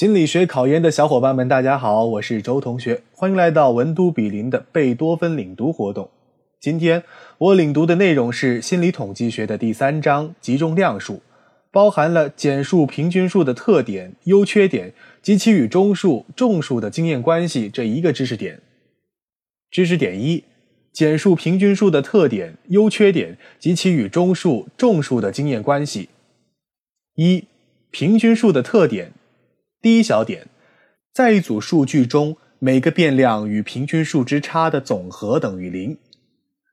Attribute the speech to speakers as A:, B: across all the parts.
A: 心理学考研的小伙伴们，大家好，我是周同学，欢迎来到文都比邻的贝多芬领读活动。今天我领读的内容是心理统计学的第三章集中量数，包含了简数、平均数的特点、优缺点及其与中数、众数的经验关系这一个知识点。知识点一：简数、平均数的特点、优缺点及其与中数、众数的经验关系。一、平均数的特点。第一小点，在一组数据中，每个变量与平均数之差的总和等于零。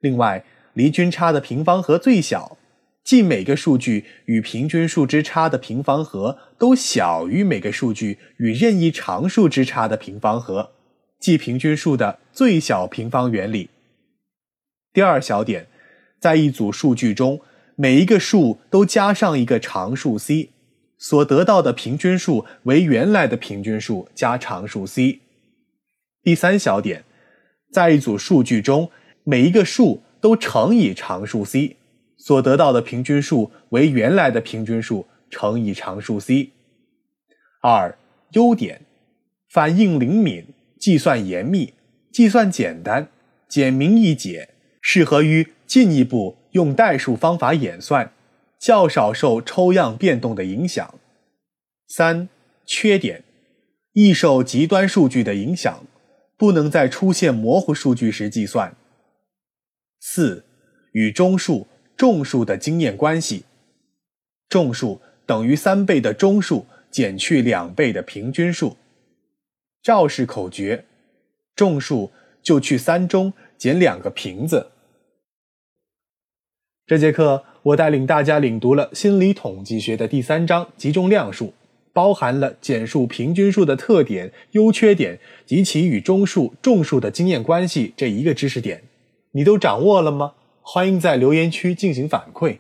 A: 另外，离均差的平方和最小，即每个数据与平均数之差的平方和都小于每个数据与任意常数之差的平方和，即平均数的最小平方原理。第二小点，在一组数据中，每一个数都加上一个常数 c。所得到的平均数为原来的平均数加常数 c。第三小点，在一组数据中，每一个数都乘以常数 c，所得到的平均数为原来的平均数乘以常数 c。二、优点：反应灵敏，计算严密，计算简单，简明易解，适合于进一步用代数方法演算。较少受抽样变动的影响。三、缺点：易受极端数据的影响，不能在出现模糊数据时计算。四、与中数、众数的经验关系：众数等于三倍的中数减去两倍的平均数。赵氏口诀：众数就去三中减两个瓶子。这节课。我带领大家领读了心理统计学的第三章集中量数，包含了简数、平均数的特点、优缺点及其与中数、众数的经验关系这一个知识点，你都掌握了吗？欢迎在留言区进行反馈。